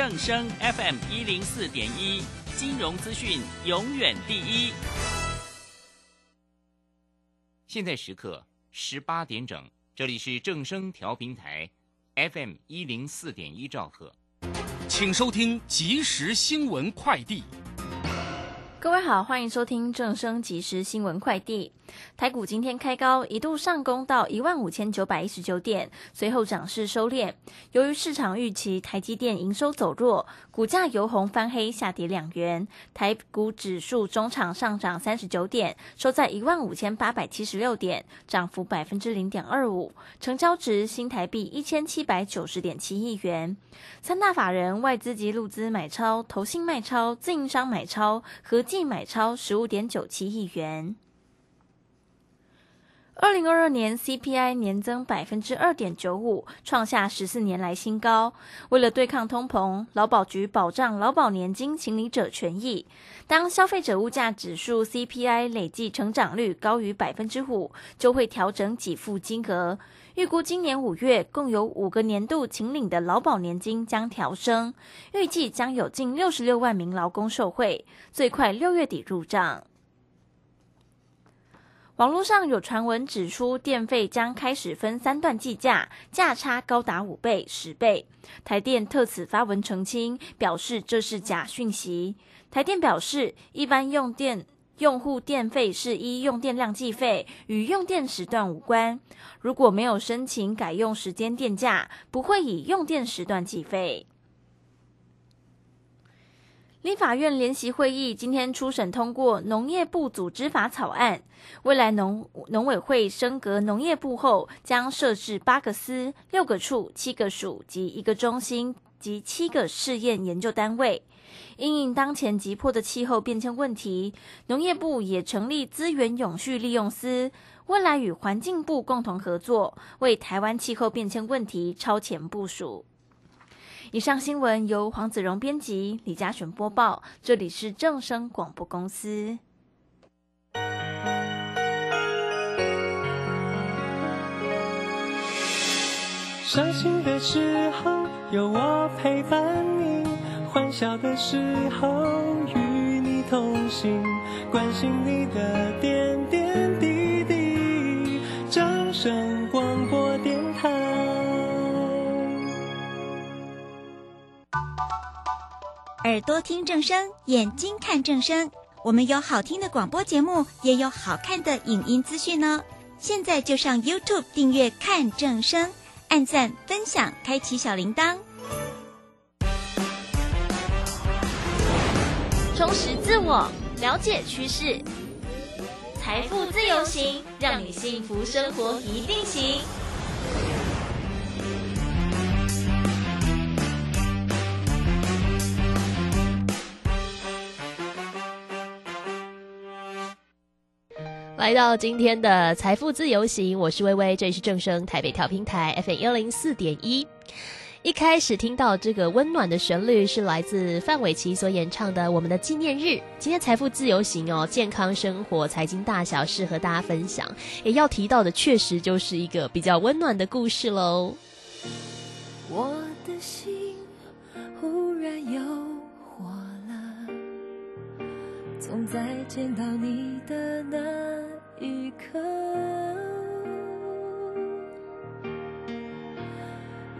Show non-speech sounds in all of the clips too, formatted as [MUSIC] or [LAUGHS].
正声 FM 一零四点一，金融资讯永远第一。现在时刻十八点整，这里是正声调频台 FM 一零四点一兆赫，请收听即时新闻快递。各位好，欢迎收听正声即时新闻快递。台股今天开高，一度上攻到一万五千九百一十九点，随后涨势收敛。由于市场预期台积电营收走弱，股价由红翻黑，下跌两元。台股指数中场上涨三十九点，收在一万五千八百七十六点，涨幅百分之零点二五，成交值新台币一千七百九十点七亿元。三大法人外资及陆资买超，投信卖超，自营商买超，合计买超十五点九七亿元。二零二二年 CPI 年增百分之二点九五，创下十四年来新高。为了对抗通膨，劳保局保障劳保年金请领者权益。当消费者物价指数 CPI 累计成长率高于百分之五，就会调整给付金额。预估今年五月共有五个年度请领的劳保年金将调升，预计将有近六十六万名劳工受惠，最快六月底入账。网络上有传闻指出，电费将开始分三段计价，价差高达五倍、十倍。台电特此发文澄清，表示这是假讯息。台电表示，一般用电用户电费是依用电量计费，与用电时段无关。如果没有申请改用时间电价，不会以用电时段计费。立法院联席会议今天初审通过农业部组织法草案，未来农农委会升格农业部后，将设置八个司、六个处、七个署及一个中心及七个试验研究单位。因应当前急迫的气候变迁问题，农业部也成立资源永续利用司，未来与环境部共同合作，为台湾气候变迁问题超前部署。以上新闻由黄子荣编辑，李嘉璇播报。这里是正声广播公司。伤心的时候有我陪伴你，欢笑的时候与你同行，关心你的点耳朵听正声，眼睛看正声。我们有好听的广播节目，也有好看的影音资讯呢。现在就上 YouTube 订阅看正声，按赞分享，开启小铃铛，充实自我，了解趋势，财富自由行，让你幸福生活一定行。来到今天的财富自由行，我是微微，这里是正声台北调频台 FM 幺零四点一。一开始听到这个温暖的旋律，是来自范玮琪所演唱的《我们的纪念日》。今天财富自由行哦，健康生活、财经大小事和大家分享。也要提到的，确实就是一个比较温暖的故事喽。我的心忽然有火了，从再见到你的那。一刻，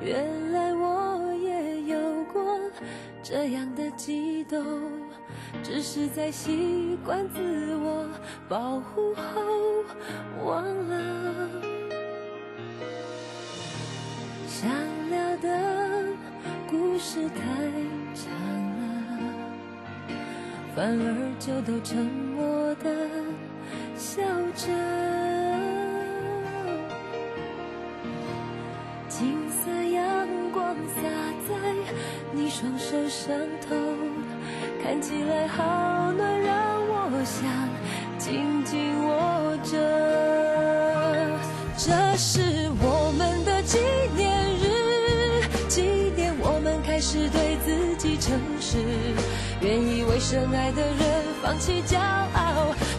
原来我也有过这样的悸动，只是在习惯自我保护后忘了。想聊的故事太长了，反而就都沉默。笑着，金色阳光洒在你双手上头，看起来好暖，让我想紧紧握着。这是我们的纪念日，纪念我们开始对自己诚实，愿意为深爱的人放弃骄傲。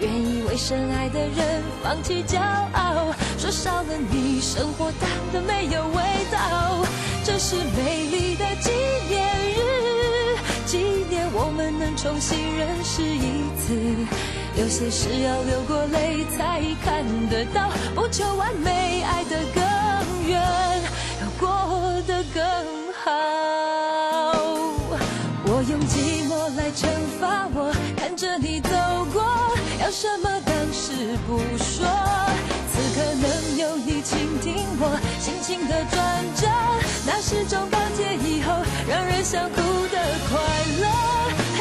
愿意为深爱的人放弃骄傲，说少了你，生活淡的没有味道。这是美丽的纪念日，纪念我们能重新认识一次。有些事要流过泪才看得到，不求完美，爱得更远，要过得更好。我用寂寞来惩罚我，看着你走过，要什么当时不说。此刻能有你倾听我心情的转折，那是种绑结以后让人想哭的快乐。嘿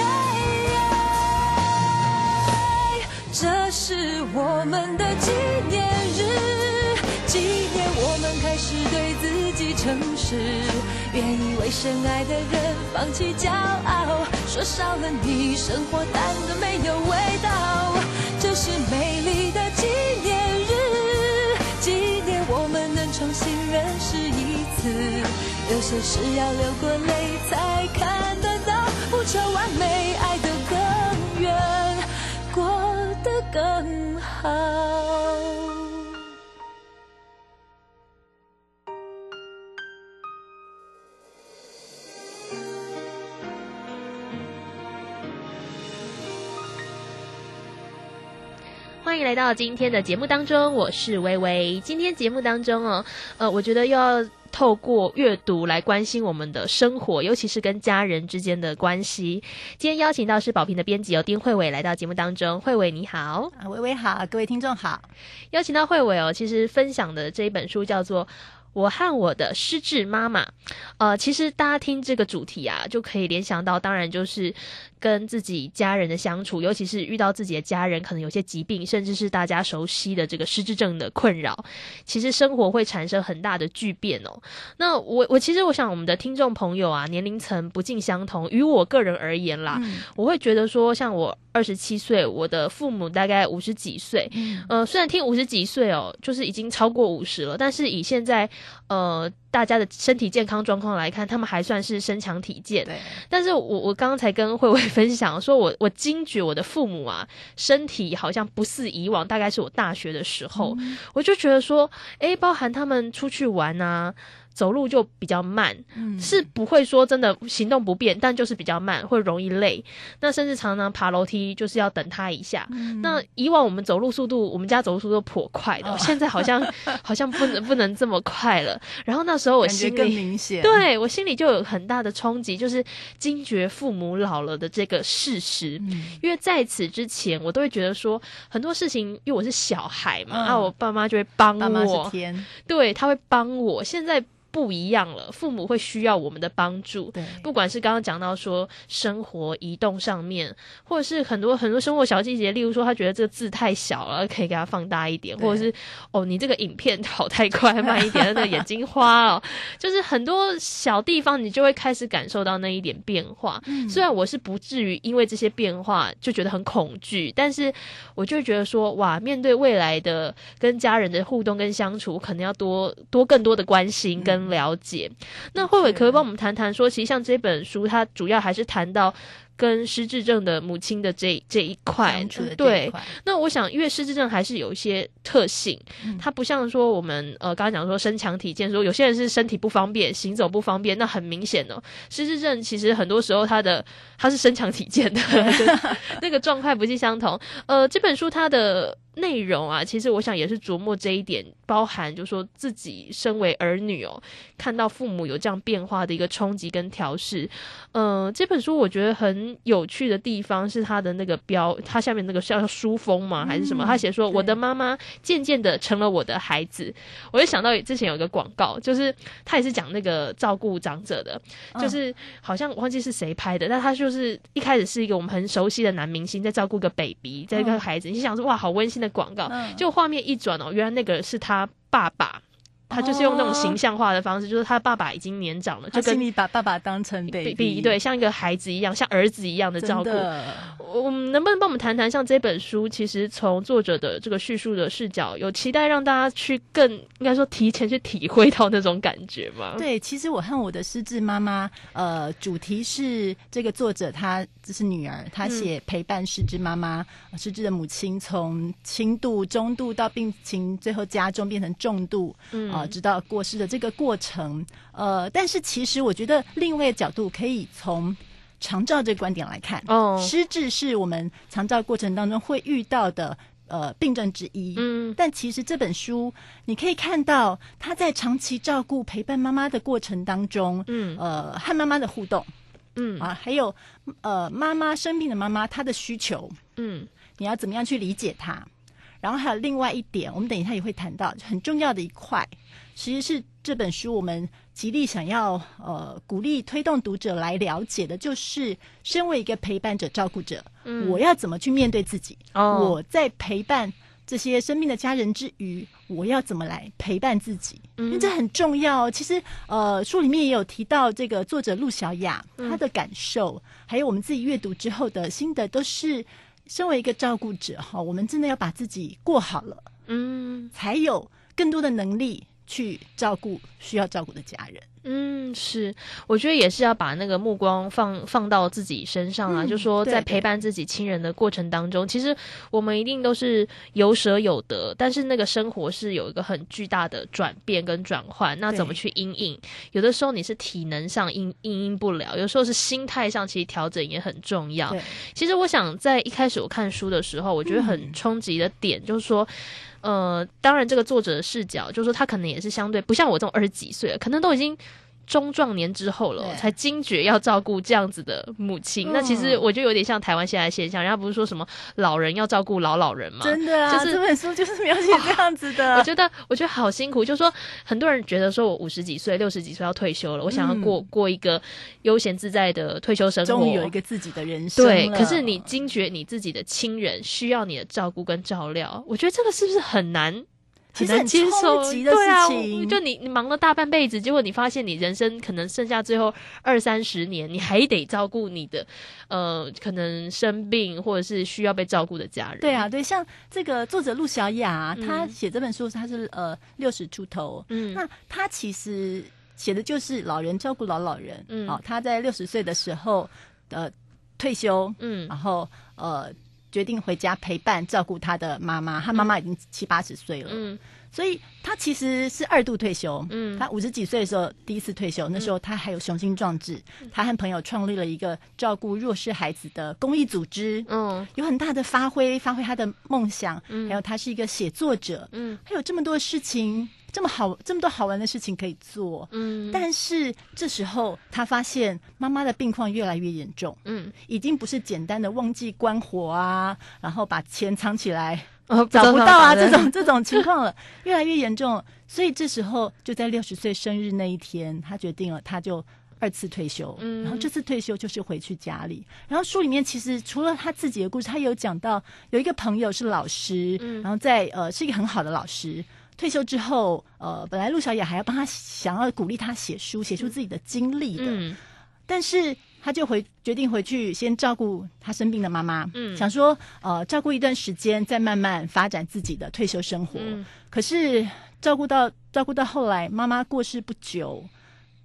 这是我们的纪念日，纪念我们开始对自己诚实，愿意为深爱的人放弃骄傲，说少了你，生活淡的没有味道。这是美丽的纪念日，纪念我们能重新认识一次。有些事要流过泪才看得到，不求完美，爱得更远，过得更好。来到今天的节目当中，我是微微。今天节目当中哦，呃，我觉得又要透过阅读来关心我们的生活，尤其是跟家人之间的关系。今天邀请到是宝瓶的编辑哦丁慧伟来到节目当中，慧伟你好，啊，微微好，各位听众好。邀请到慧伟哦，其实分享的这一本书叫做。我和我的失智妈妈，呃，其实大家听这个主题啊，就可以联想到，当然就是跟自己家人的相处，尤其是遇到自己的家人可能有些疾病，甚至是大家熟悉的这个失智症的困扰，其实生活会产生很大的巨变哦。那我我其实我想我们的听众朋友啊，年龄层不尽相同，于我个人而言啦，我会觉得说，像我二十七岁，我的父母大概五十几岁，呃，虽然听五十几岁哦，就是已经超过五十了，但是以现在呃，大家的身体健康状况来看，他们还算是身强体健。对，但是我我刚刚才跟慧慧分享说，我我惊觉我的父母啊，身体好像不似以往，大概是我大学的时候，我就觉得说，哎，包含他们出去玩啊。走路就比较慢，是不会说真的行动不便，但就是比较慢，会容易累。那甚至常常爬楼梯就是要等他一下。那以往我们走路速度，我们家走路速度颇快的，现在好像 [LAUGHS] 好像不能不能这么快了。然后那时候我心里更明显，[LAUGHS] 对我心里就有很大的冲击，就是惊觉父母老了的这个事实。因为在此之前，我都会觉得说很多事情，因为我是小孩嘛，那、我爸妈就会帮我，对他会帮我。现在。不一样了，父母会需要我们的帮助，对，不管是刚刚讲到说生活移动上面，或者是很多很多生活小细节，例如说他觉得这个字太小了，可以给他放大一点，或者是哦你这个影片跑太快，慢一点，那个眼睛花了，[LAUGHS] 就是很多小地方你就会开始感受到那一点变化。虽然我是不至于因为这些变化就觉得很恐惧，但是我就觉得说哇，面对未来的跟家人的互动跟相处，可能要多多更多的关心跟。了解，那慧慧可不可以帮我们谈谈说，其实像这本书，它主要还是谈到跟失智症的母亲的这这一块对。那我想，因为失智症还是有一些特性，嗯它不像说我们呃刚刚讲说身强体健，说有些人是身体不方便，行走不方便，那很明显哦。失智症其实很多时候他的他是身强体健的，[LAUGHS] 就是那个状态不尽相同。呃，这本书它的内容啊，其实我想也是琢磨这一点，包含就说自己身为儿女哦，看到父母有这样变化的一个冲击跟调试。呃，这本书我觉得很有趣的地方是它的那个标，它下面那个叫书封吗？还是什么？嗯他写说我的妈妈渐渐的成了我的孩子，我就想到之前有一个广告，就是他也是讲那个照顾长者的，嗯就是好像我忘记是谁拍的，但他就是一开始是一个我们很熟悉的男明星在照顾个 baby，在一个嗯孩子，你想说哇，好温馨的广告，嗯就画面一转哦，原来那个是他爸爸。他就是用那种形象化的方式，就是他爸爸已经年长了，就跟你把爸爸当成比 baby，比对，像一个孩子一样，像儿子一样的。照顾。我们能不能帮我们谈谈，像这本书，其实从作者的这个叙述的视角，有期待让大家去更应该说提前去体会到那种感觉吗？，对，其实我和我的失智妈妈，呃，主题是这个作者她这是女儿，她写陪伴失智妈妈、呃失智的母亲从轻度、中度到病情最后加重变成重度，嗯啊、直到过世的这个过程。呃，但是其实我觉得另外一个角度可以从长照这个观点来看，哦，失智是我们长照过程当中会遇到的呃病症之一。嗯但其实这本书，你可以看到他在长期照顾、陪伴妈妈的过程当中，嗯呃，和妈妈的互动嗯啊，还有呃，妈妈生病的妈妈她的需求，嗯你要怎么样去理解她？然后还有另外一点，我们等一下也会谈到很重要的一块，其实是这本书我们极力想要呃鼓励推动读者来了解的，就是身为一个陪伴者、照顾者，嗯我要怎么去面对自己？哦我在陪伴这些生命的家人之余，我要怎么来陪伴自己？因为这很重要哦。其实，呃，书里面也有提到这个作者陆小雅她的感受，还有我们自己阅读之后的心得，都是身为一个照顾者哈，我们真的要把自己过好了，嗯才有更多的能力去照顾需要照顾的家人。嗯，是，我觉得也是要把那个目光放放到自己身上啊，嗯就说在陪伴自己亲人的过程当中，其实我们一定都是有舍有得，但是那个生活是有一个很巨大的转变跟转换，那怎么去应应？有的时候你是体能上应应应不了，有时候是心态上其实调整也很重要。其实我想在一开始我看书的时候，我觉得很嗯冲击的点就是说。呃，当然，这个作者的视角就是说，他可能也是相对不像我这种二十几岁，可能都已经中壮年之后了，才惊觉要照顾这样子的母亲。嗯那其实我就有点像台湾现在的现象，人家不是说什么老人要照顾老老人吗？真的啊，就是这本书就是描写这样子的。[LAUGHS] 我觉得，我觉得好辛苦。就说，很多人觉得说我五十几岁、六十几岁要退休了，我想要过、过一个悠闲自在的退休生活。嗯终于有一个自己的人生对，可是你惊觉你自己的亲人需要你的照顾跟照料，我觉得这个是不是很难？其实很难接受的对啊事情。就你你忙了大半辈子，结果你发现你人生可能剩下最后二三十年，你还得照顾你的呃可能生病或者是需要被照顾的家人。对啊，对，像这个作者陆小雅，嗯她写这本书，她是呃六十出头，嗯。那她其实写的就是老人照顾老老人，嗯。哦，她在六十岁的时候呃退休，嗯。然后呃决定回家陪伴照顾他的妈妈，他妈妈已经七八十岁了，嗯所以他其实是二度退休。嗯。他五十几岁的时候第一次退休，那时候他还有雄心壮志，他和朋友创立了一个照顾弱势孩子的公益组织，嗯。有很大的发挥，发挥他的梦想，嗯。还有他是一个写作者，嗯。还有这么多事情，这么好，这么多好玩的事情可以做。嗯，但是这时候，他发现妈妈的病况越来越严重，嗯。已经不是简单的忘记关火啊，然后把钱藏起来哦找不到啊这种这种情况了，越来越严重。所以这时候就在六十岁生日那一天，他决定了，他就二次退休。嗯然后这次退休就是回去家里。然后书里面其实除了他自己的故事，他有讲到有一个朋友是老师，嗯然后在呃是一个很好的老师。退休之后，呃，本来陆小野还要帮他想要鼓励他写书，写出自己的经历的，嗯但是他就回决定回去先照顾他生病的妈妈，嗯想说呃照顾一段时间，再慢慢发展自己的退休生活。嗯可是照顾到照顾到后来，妈妈过世不久，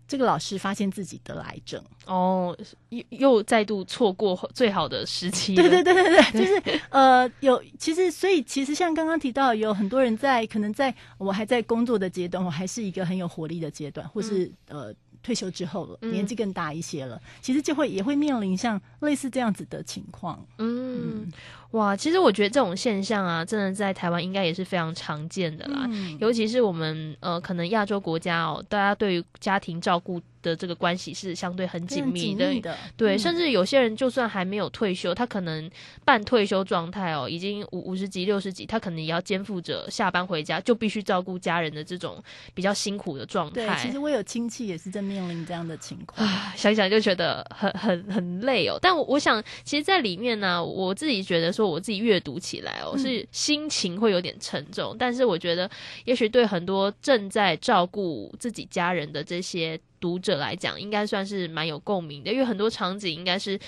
这个老师发现自己得了癌症。哦，又又再度错过最好的时期。对对对对对，就是呃，有其实，所以其实像刚刚提到，有很多人在可能在我还在工作的阶段，我还是一个很有活力的阶段，或是、呃退休之后了，嗯。年纪更大一些了，其实就会也会面临像类似这样子的情况。嗯，哇，其实我觉得这种现象啊，真的在台湾应该也是非常常见的啦。嗯尤其是我们呃，可能亚洲国家哦，大家对于家庭照顾的这个关系是相对很紧密的。的，对，嗯甚至有些人就算还没有退休，他可能半退休状态哦，已经五五十几、六十几，他可能也要肩负着下班回家就必须照顾家人的这种比较辛苦的状对，态。其实我有亲戚也是在面临这样的情况。啊，想想就觉得很很很累哦。但我我想，其实，在里面呢，我自己觉得说，我自己阅读起来哦，嗯是心情会有点沉重。但是我觉得，也许对很多正在照顾自己家人的这些读者来讲，应该算是蛮有共鸣的，因为很多场景应该是。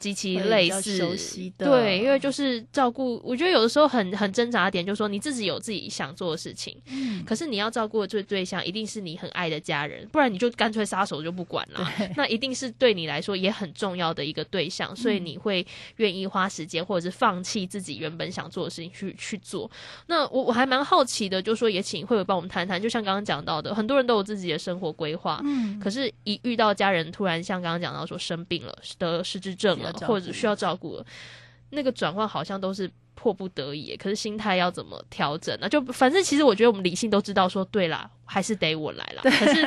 极其类似，熟悉的对，因为就是照顾，我觉得有的时候很很挣扎的点，就是说你自己有自己想做的事情，嗯可是你要照顾的这对象一定是你很爱的家人，不然你就干脆撒手就不管了。[LAUGHS] 那一定是对你来说也很重要的一个对象，所以嗯你会愿意花时间或者是放弃自己原本想做的事情去去做。那我我还蛮好奇的，就说也请慧慧帮我们谈谈，就像刚刚讲到的，很多人都有自己的生活规划，嗯，可是，一遇到家人突然像刚刚讲到说生病了，得失智症了或者需要照顾了，那个转换好像都是迫不得已。可是心态要怎么调整呢？就反正其实我觉得我们理性都知道说，对啦，还是得我来啦。可是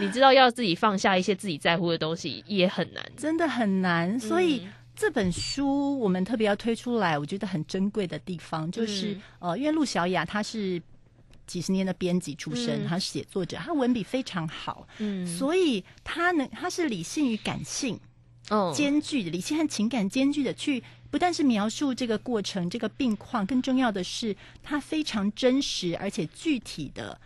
你知道要自己放下一些自己在乎的东西也很难。真的很难，所以。嗯这本书我们特别要推出来，我觉得很珍贵的地方就是，嗯呃，因为陆小雅她是几十年的编辑出身，嗯她是写作者，她文笔非常好，嗯，所以她能她是理性与感性哦，兼具的，理性和情感兼具的去，不但是描述这个过程、这个病况，更重要的是，他非常真实而且具体的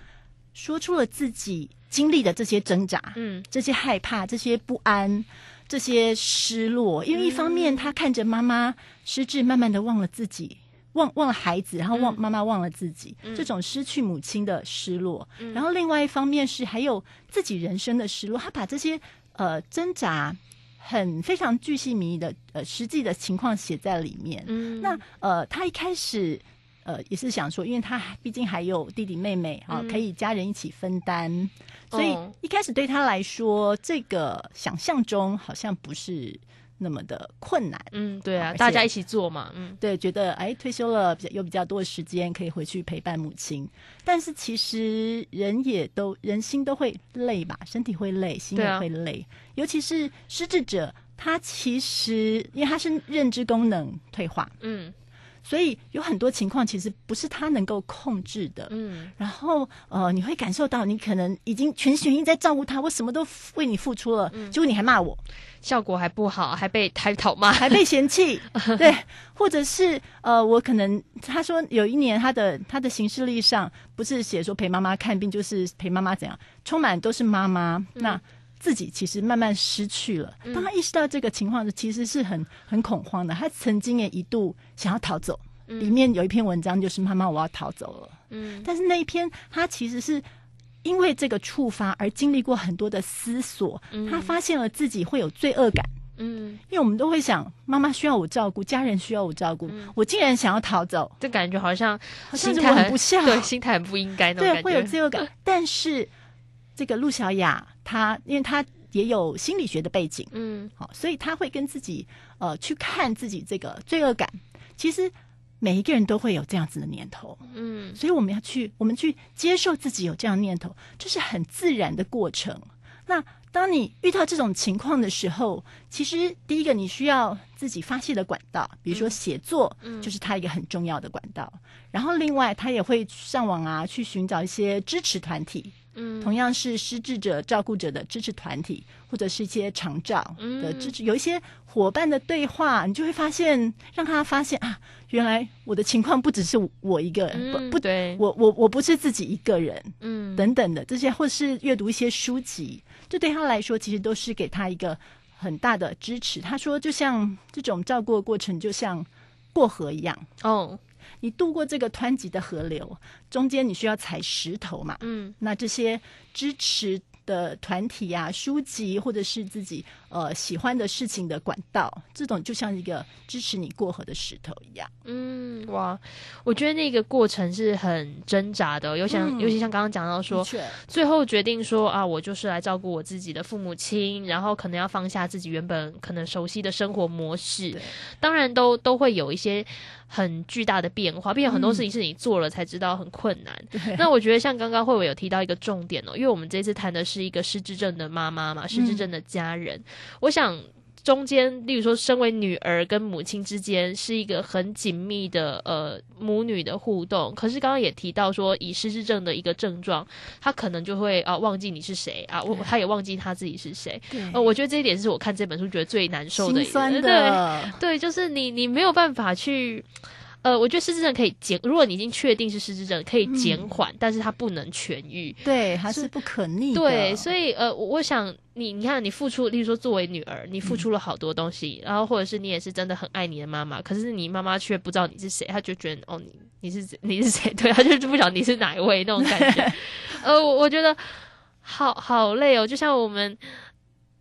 说出了自己经历的这些挣扎，嗯这些害怕、这些不安、这些失落。因为一方面，他看着妈妈失智，慢慢的忘了自己。忘忘了孩子，然后忘、嗯妈妈忘了自己，嗯这种失去母亲的失落。嗯然后另外一方面是还有自己人生的失落，他把这些呃挣扎很非常巨细靡遗的呃实际的情况写在里面。嗯，那呃，他一开始呃也是想说，因为他还毕竟还有弟弟妹妹啊、嗯。可以家人一起分担，所以哦一开始对他来说，这个想象中好像不是那么的困难。嗯，对啊，大家一起做嘛，嗯。对，觉得哎，退休了比较有比较多的时间可以回去陪伴母亲，但是其实人也都人心都会累吧，身体会累，心也会累，尤其是失智者，他其实因为他是认知功能退化，嗯所以有很多情况其实不是他能够控制的。嗯。然后呃，你会感受到你可能已经全心全意在照顾他，我什么都为你付出了，嗯。结果你还骂我，效果还不好，还被还讨骂，[LAUGHS] 还被嫌弃，[LAUGHS] 对，或者是呃，我可能他说有一年他的他的行事历上不是写说陪妈妈看病，就是陪妈妈怎样，充满都是妈妈，那自己其实慢慢失去了。当他意识到这个情况时，其实是很很恐慌的。他曾经也一度想要逃走，里面有一篇文章就是妈妈我要逃走了，嗯。但是那一篇他其实是。因为这个触发而经历过很多的思索，他发现了自己会有罪恶感，嗯，因为我们都会想，妈妈需要我照顾，家人需要我照顾，我竟然想要逃走，这感觉好像好像是心态很我很不像，对，心态很不应该那种对，感会有，罪恶感。但是这个陆小雅，她因为她也有心理学的背景，嗯好，所以她会跟自己呃去看自己这个罪恶感。其实每一个人都会有这样子的念头，嗯所以我们要去，我们去接受自己有这样念头，这是很自然的过程。那当你遇到这种情况的时候，其实第一个你需要自己发泄的管道，比如说写作，嗯就是他一个很重要的管道。然后另外他也会上网啊，去寻找一些支持团体，嗯。同样是失智者照顾者的支持团体，或者是一些长照的支持，有一些伙伴的对话，你就会发现，让他发现啊，原来我的情况不只是我一个人，嗯不不，对，我我我不是自己一个人，嗯。等等的这些，或是阅读一些书籍，这对他来说其实都是给他一个很大的支持。他说，就像这种照顾的过程，就像过河一样。哦你渡过这个湍急的河流，中间你需要踩石头嘛？嗯那这些支持的团体啊、书籍，或者是自己呃喜欢的事情的管道，这种就像一个支持你过河的石头一样。嗯，哇，我觉得那个过程是很挣扎的，尤其像、嗯尤其像刚刚讲到说最后决定说啊，我就是来照顾我自己的父母亲，然后可能要放下自己原本可能熟悉的生活模式对，当然都都会有一些很巨大的变化，并且很多嗯事情是你做了才知道很困难。对，那我觉得像刚刚慧伟有提到一个重点哦，因为我们这次谈的是一个失智症的妈妈嘛，失智症的家人，我想。中间，例如说，身为女儿跟母亲之间是一个很紧密的呃母女的互动。可是刚刚也提到说，以失智症的一个症状，他可能就会啊、忘记你是谁啊，我他也忘记他自己是谁。对呃，我觉得这一点是我看这本书觉得最难受的一心酸对的，对，就是你你没有办法去，呃，我觉得失智症可以减，如果你已经确定是失智症，可以减缓，但是它不能痊愈。对，还是不可逆的。对，所以呃，我我想你，你看你付出，例如说作为女儿，你付出了好多东西，然后或者是你也是真的很爱你的妈妈，可是你妈妈却不知道你是谁，她就觉得哦，你你是你是谁？[LAUGHS] 对，她就是不晓得你是哪一位那种感觉。[LAUGHS] 呃，我我觉得好好累哦，就像我们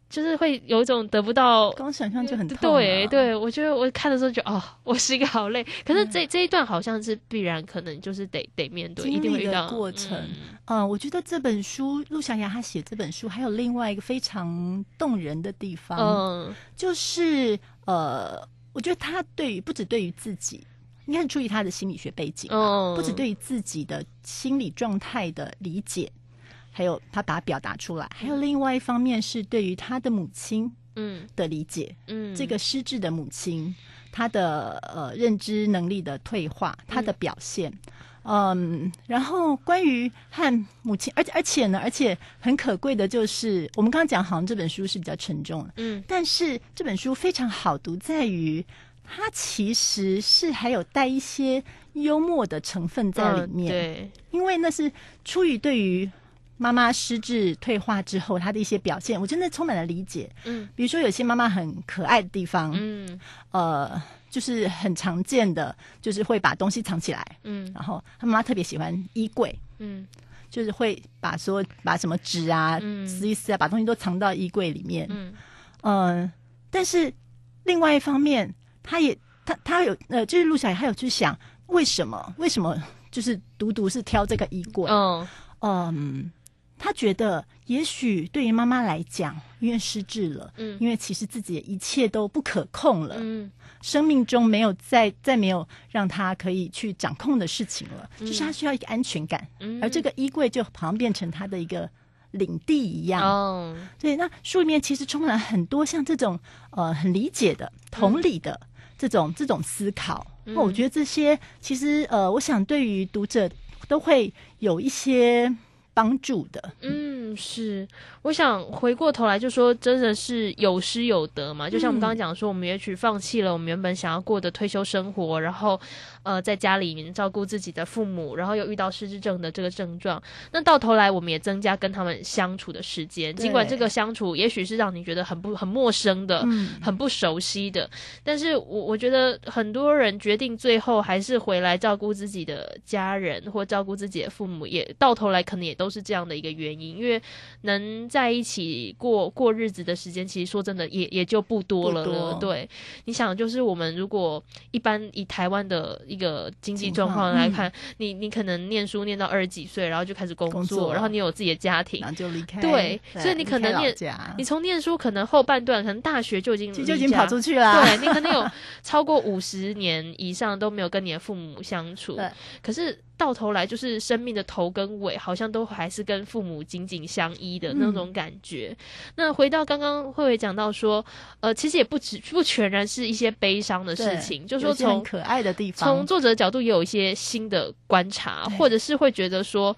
就是会有一种得不到光想象就很痛、啊。对对，我觉得我看的时候就哦，[LAUGHS] 我是一个好累。可是这、这一段好像是必然，可能就是得得面对，一定会遇到过程。嗯。嗯，我觉得这本书陆小雅她写这本书还有另外一个非常动人的地方，嗯。就是呃，我觉得她对于不止对于自己，应该是出于她的心理学背景嘛，嗯，不止对于自己的心理状态的理解，还有他把它表达出来，还有另外一方面是对于他的母亲嗯。的理解，嗯。这个失智的母亲，她的呃认知能力的退化，她的表现，嗯，然后关于和母亲，而且而且呢，而且很可贵的就是，我们刚刚讲好像这本书是比较沉重的，嗯。但是这本书非常好读，在于它其实是还有带一些幽默的成分在里面，嗯对，因为那是出于对于。妈妈失智退化之后，她的一些表现，我真的充满了理解。嗯比如说，有些妈妈很可爱的地方，嗯呃，就是很常见的，就是会把东西藏起来。嗯然后他妈妈特别喜欢衣柜，嗯就是会把所有把什么纸啊、嗯撕一撕啊，把东西都藏到衣柜里面。嗯嗯、但是另外一方面，她也她她有呃，就是陆小雅，他有去想为什么为什么就是独独是挑这个衣柜？嗯嗯，他觉得也许对于妈妈来讲，因为失智了，嗯。因为其实自己的一切都不可控了，嗯。生命中没有再再没有让他可以去掌控的事情了，嗯。就是他需要一个安全感，嗯，而这个衣柜就好像变成他的一个领地一样。哦。对，那书里面其实充满了很多像这种呃很理解的、同理的这种、这种思考。嗯。那我觉得这些其实呃，我想对于读者都会有一些帮助的。嗯，是，我想回过头来就说，真的是有失有得嘛。就像我们刚刚讲说，我们也许放弃了我们原本想要过的退休生活，然后呃，在家里面照顾自己的父母，然后又遇到失智症的这个症状，那到头来我们也增加跟他们相处的时间。尽管这个相处也许是让你觉得很不很陌生的，嗯，很不熟悉的，但是我我觉得很多人决定最后还是回来照顾自己的家人或照顾自己的父母，也到头来可能也都是这样的一个原因，因为能在一起过过日子的时间，其实说真的也也就不多了对，你想，就是我们如果一般以台湾的一个经济状况来看，你你可能念书念到二十几岁，然后就开始工工作。然后你有自己的家庭。然。后就离开，对所以你可能念你从念书可能后半段，可能大学就已经就已经跑出去了。对你可能有超过五十年以上都没有跟你的父母相处，[LAUGHS] 对。可是到头来就是生命的头跟尾，好像都还是跟父母紧紧相依的那种感觉。那回到刚刚慧慧讲到说，呃，其实也不只不全然是一些悲伤的事情，就有说从可爱的地方，从作者的角度也有一些新的观察，或者是会觉得说，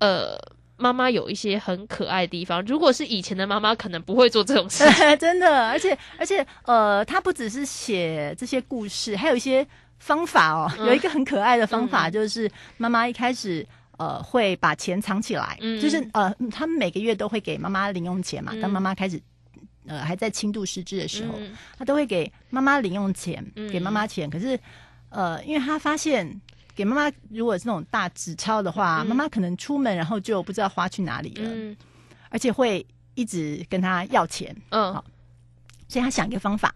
呃。妈妈有一些很可爱的地方，如果是以前的妈妈，可能不会做这种事情。[LAUGHS] 真的，而且而且呃，他不只是写这些故事，还有一些方法哦。嗯有一个很可爱的方法，嗯就是妈妈一开始。呃，会把钱藏起来，嗯就是呃，他们每个月都会给妈妈零用钱嘛。嗯当妈妈开始呃还在轻度失智的时候，嗯他都会给妈妈零用钱，嗯给妈妈钱。可是呃，因为他发现给妈妈如果是那种大纸钞的话，嗯妈妈可能出门然后就不知道花去哪里了。嗯而且会一直跟他要钱，嗯好所以他想一个方法，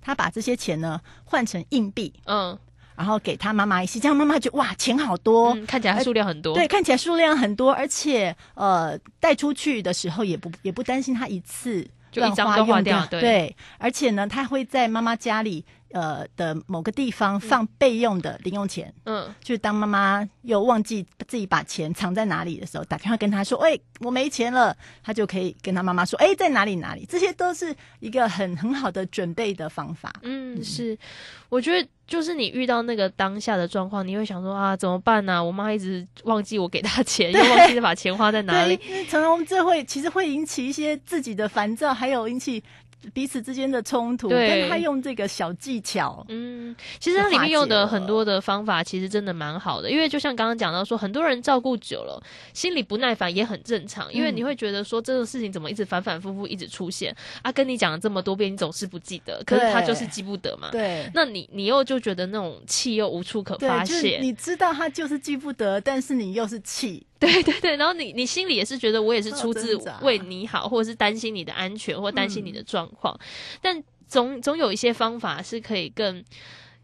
他把这些钱呢换成硬币，嗯。然后给他妈妈一些，这样妈妈就哇钱好多。嗯，看起来数量很多，对，看起来数量很多，而且呃，带出去的时候也不也不担心他一次乱就一张都花用掉对。对，而且呢，他会在妈妈家里呃的某个地方放备用的零用钱，嗯就是当妈妈又忘记自己把钱藏在哪里的时候，打电话跟他说：“哎、我没钱了。”他就可以跟他妈妈说：“哎、在哪里哪里。”这些都是一个很很好的准备的方法。嗯，是，我觉得就是你遇到那个当下的状况，你会想说啊，怎么办呢、我妈一直忘记我给她钱，[LAUGHS] 又忘记把钱花在哪里对，。因为常常我们这会其实会引起一些自己的烦躁，还有引起彼此之间的冲突。对但他用这个小技巧，嗯，其实它里面用的很多的方法，其实真的蛮好的。因为就像刚刚讲到说，很多人照顾久了，心里不耐烦也很正常。因为你会觉得说，这个事情怎么一直反反复复一直出现啊？跟你讲了这么多遍，你总是不记得，可是他就是记不得嘛。对。那你你又就觉得那种气又无处可发对，就是泄，你知道他就是记不得，但是你又是气，[LAUGHS] 对对对，然后你你心里也是觉得我也是出自为你好，或者是担心你的安全，或担心你的状况，但总总有一些方法是可以更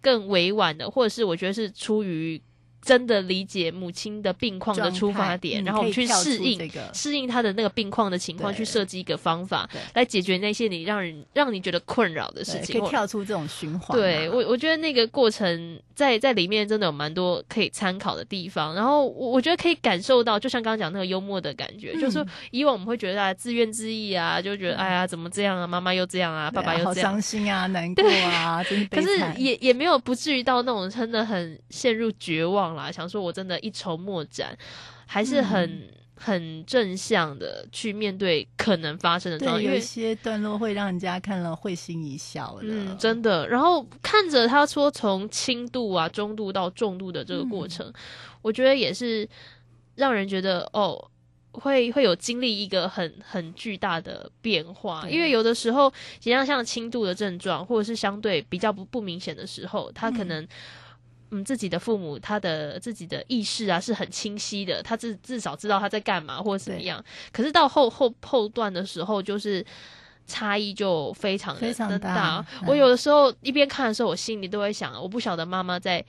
更委婉的，或者是我觉得是出于真的理解母亲的病况的出发点，嗯然后我们去适应、这个。适应她的那个病况的情况，去设计一个方法来解决那些你让人让你觉得困扰的事，情，可以跳出这种循环啊。对我，我觉得那个过程在在里面真的有蛮多可以参考的地方，然后我我觉得可以感受到，就像刚刚讲那个幽默的感觉，就是说以往我们会觉得啊自怨自艾啊，就觉得哎呀怎么这样啊，妈妈又这样啊，爸爸又这样。伤，心啊，难过啊，真是可是也也没有不至于到那种真的很陷入绝望啦，想说我真的一筹莫展，还是很。嗯很正向的去面对可能发生的状况，因为有一些段落会让人家看了会心一笑的。嗯，真的。然后看着他说从轻度啊、中度到重度的这个过嗯程，我觉得也是让人觉得哦。会会有经历一个很很巨大的变化，因为有的时候，实际上像轻度的症状，或者是相对比较不不明显的时候，他可能嗯自己的父母他的自己的意识啊是很清晰的，他至至少知道他在干嘛或者怎么样。可是到后后后段的时候，就是差异就非常的非常的大嗯我有的时候一边看的时候，我心里都会想，我不晓得妈妈在。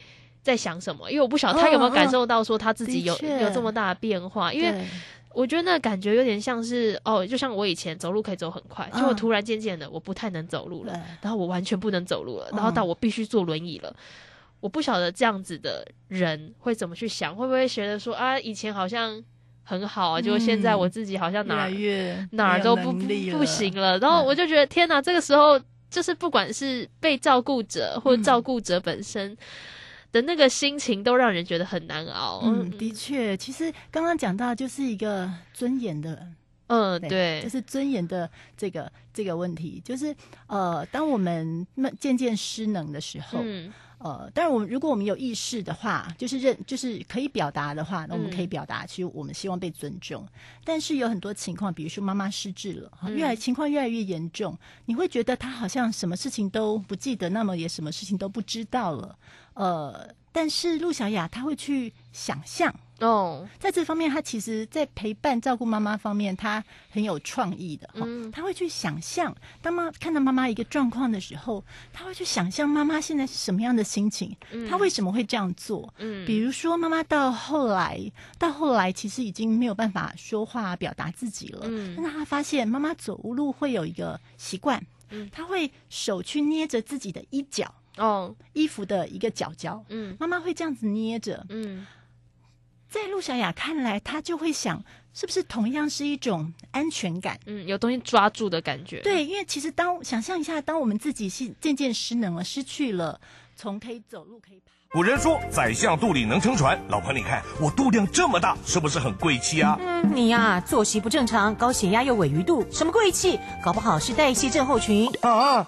在想什么？因为我不晓得她有没有感受到说她自己有、有这么大的变化，因为我觉得那感觉有点像是哦，就像我以前走路可以走很快，结果嗯突然渐渐的我不太能走路了，然后我完全不能走路了，嗯然后到我必须坐轮椅了。我不晓得这样子的人会怎么去想，会不会觉得说啊，以前好像很好啊，结果现在我自己好像哪哪儿都不不不行了。然后嗯我就觉得天哪，这个时候就是不管是被照顾者或嗯照顾者本身的那个心情，都让人觉得很难熬。嗯，的确，其实刚刚讲到就是一个尊严的嗯，对，对，就是尊严的这个这个问题，就是呃，当我们慢渐渐失能的时候，嗯呃，当然我们如果我们有意识的话，就是认就是可以表达的话，那我们可以嗯表达，其实我们希望被尊重。但是有很多情况，比如说妈妈失智了，越来情况越来越严重，你会觉得她好像什么事情都不记得，那么也什么事情都不知道了，呃。但是陆小雅她会去想象，哦，在这方面，他其实在陪伴照顾妈妈方面，他很有创意的哈。嗯他会去想象，当妈看到妈妈一个状况的时候，他会去想象妈妈现在是什么样的心情，他为什么会这样做？嗯比如说，妈妈到后来，到后来其实已经没有办法说话表达自己了。嗯但是她发现妈妈走路会有一个习惯，嗯她会手去捏着自己的衣角，哦，衣服的一个角角，嗯妈妈会这样子捏着。嗯在陆小雅看来，她就会想，是不是同样是一种安全感？嗯，有东西抓住的感觉。，对，因为其实当想象一下，当我们自己是渐渐失能了，失去了从可以走路可以爬。古人说宰相肚里能撑船，老婆你看我肚量这么大，是不是很贵气啊？嗯，你呀、作息不正常，高血压又尾鱼肚，什么贵气？搞不好是代谢症候群。啊，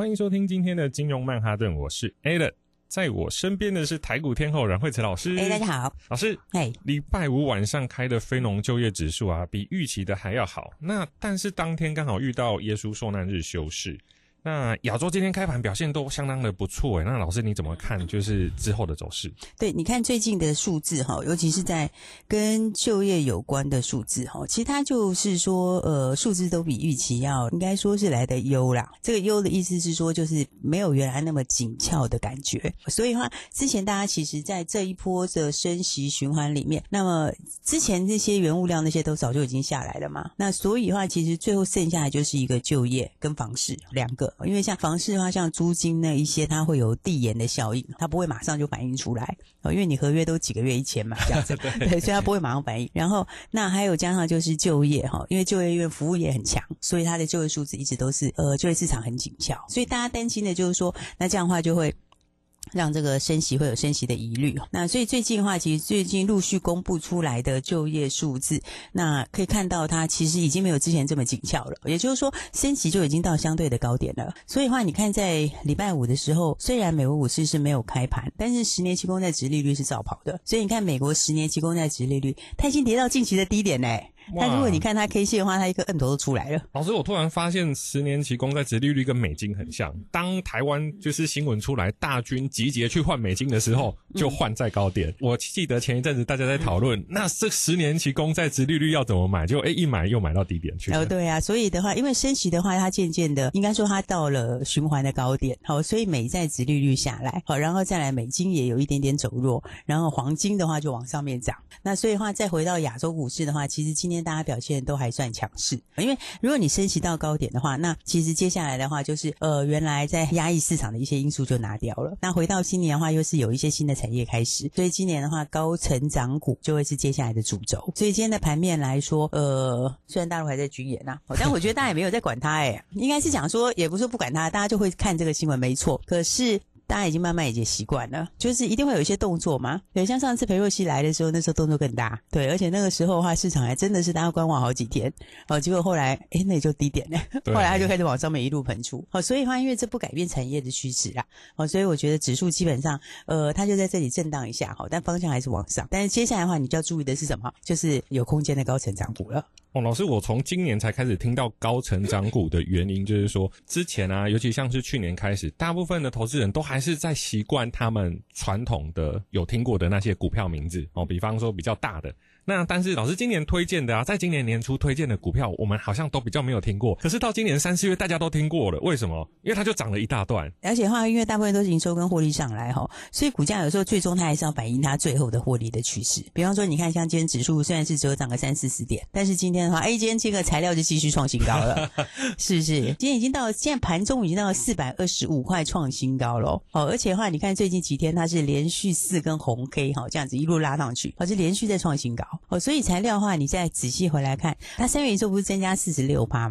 欢迎收听今天的金融曼哈顿，我是 Alan，在我身边的是台股天后阮慧慈老师。哎，大家好，老师。哎，礼拜五晚上开的非农就业指数啊，比预期的还要好。那但是当天刚好遇到耶稣受难日休市。那亚洲今天开盘表现都相当的不错诶，那老师你怎么看？就是之后的走势？对，你看最近的数字哈，尤其是在跟就业有关的数字哈，其他就是说呃，数字都比预期要应该说是来的优啦。这个优的意思是说，就是没有原来那么紧俏的感觉。所以话，之前大家其实在这一波的升息循环里面，那么之前这些原物料那些都早就已经下来了嘛。那所以的话，其实最后剩下的就是一个就业跟房市两个。因为像房市的话，像租金那一些，它会有递延的效应，它不会马上就反映出来哦。因为你合约都几个月一签嘛，这样子，[LAUGHS] 对，所以它不会马上反映。然后，那还有加上就是就业哈，因为就业因为服务业很强，所以它的就业数字一直都是呃就业市场很紧俏。所以大家担心的就是说，那这样的话就会。让这个升息会有升息的疑虑，那所以最近的话，其实最近陆续公布出来的就业数字，那可以看到它其实已经没有之前这么紧俏了，也就是说升息就已经到相对的高点了。所以的话，你看在礼拜五的时候，虽然美国股市是没有开盘，但是十年期公债值利率是照跑的，所以你看美国十年期公债值利率，它已经跌到近期的低点嘞。但如果你看它 K 线的话，它一个摁头都出来了。老师，我突然发现十年期公债殖利率跟美金很像。当台湾就是新闻出来，大军集结去换美金的时候，就换在高点。我记得前一阵子大家在讨论，那这十年期公债殖利率要怎么买？就哎一买又买到低点去。哦，对啊，所以的话，因为升息的话，它渐渐的应该说它到了循环的高点。好，所以美债殖利率下来，好，然后再来美金也有一点点走弱，然后黄金的话就往上面涨。那所以的话，再回到亚洲股市的话，其实今天大家表现都。还算强势，因为如果你升息到高点的话，那其实接下来的话就是呃，原来在压抑市场的一些因素就拿掉了。那回到今年的话，又是有一些新的产业开始，所以今年的话，高成长股就会是接下来的主轴。所以今天的盘面来说，呃，虽然大陆还在军演呐，但我觉得大家也没有在管它，哎，应该是讲说，也不是不管它，大家就会看这个新闻，没错。可是。大家已经慢慢已经习惯了，就是一定会有一些动作嘛。对，像上次裴若曦来的时候，那时候动作更大。对，而且那个时候的话，市场还真的是大家观望好几天。哦，结果后来，哎，那也就低点了。后来他就开始往上面一路喷出。哦，所以的话，因为这不改变产业的趋势啦。哦，所以我觉得指数基本上，呃，它就在这里震荡一下，好，但方向还是往上。但是接下来的话，你就要注意的是什么？就是有空间的高成长股了。哦，老师，我从今年才开始听到高成长股的原因，就是说之前啊，尤其像是去年开始，大部分的投资人都还是在习惯他们传统的有听过的那些股票名字哦，比方说比较大的。那但是老师今年推荐的啊，在今年年初推荐的股票，我们好像都比较没有听过。可是到今年三四月，大家都听过了，为什么？因为它就涨了一大段。而且话，因为大部分都是营收跟获利上来哈，所以股价有时候最终它还是要反映它最后的获利的趋势。比方说，你看像今天指数虽然是只有涨个三四十点，但是今天的话，哎，今天这个材料就继续创新高了，[LAUGHS] 是不是？今天已经到现在盘中已经到了四百二十五块创新高了。哦，而且的话，你看最近几天它是连续四根红 K 哈，这样子一路拉上去，而是连续在创新高。哦，所以材料。的话，你再仔细回来看，它三元宇宙不是增加四十六趴吗？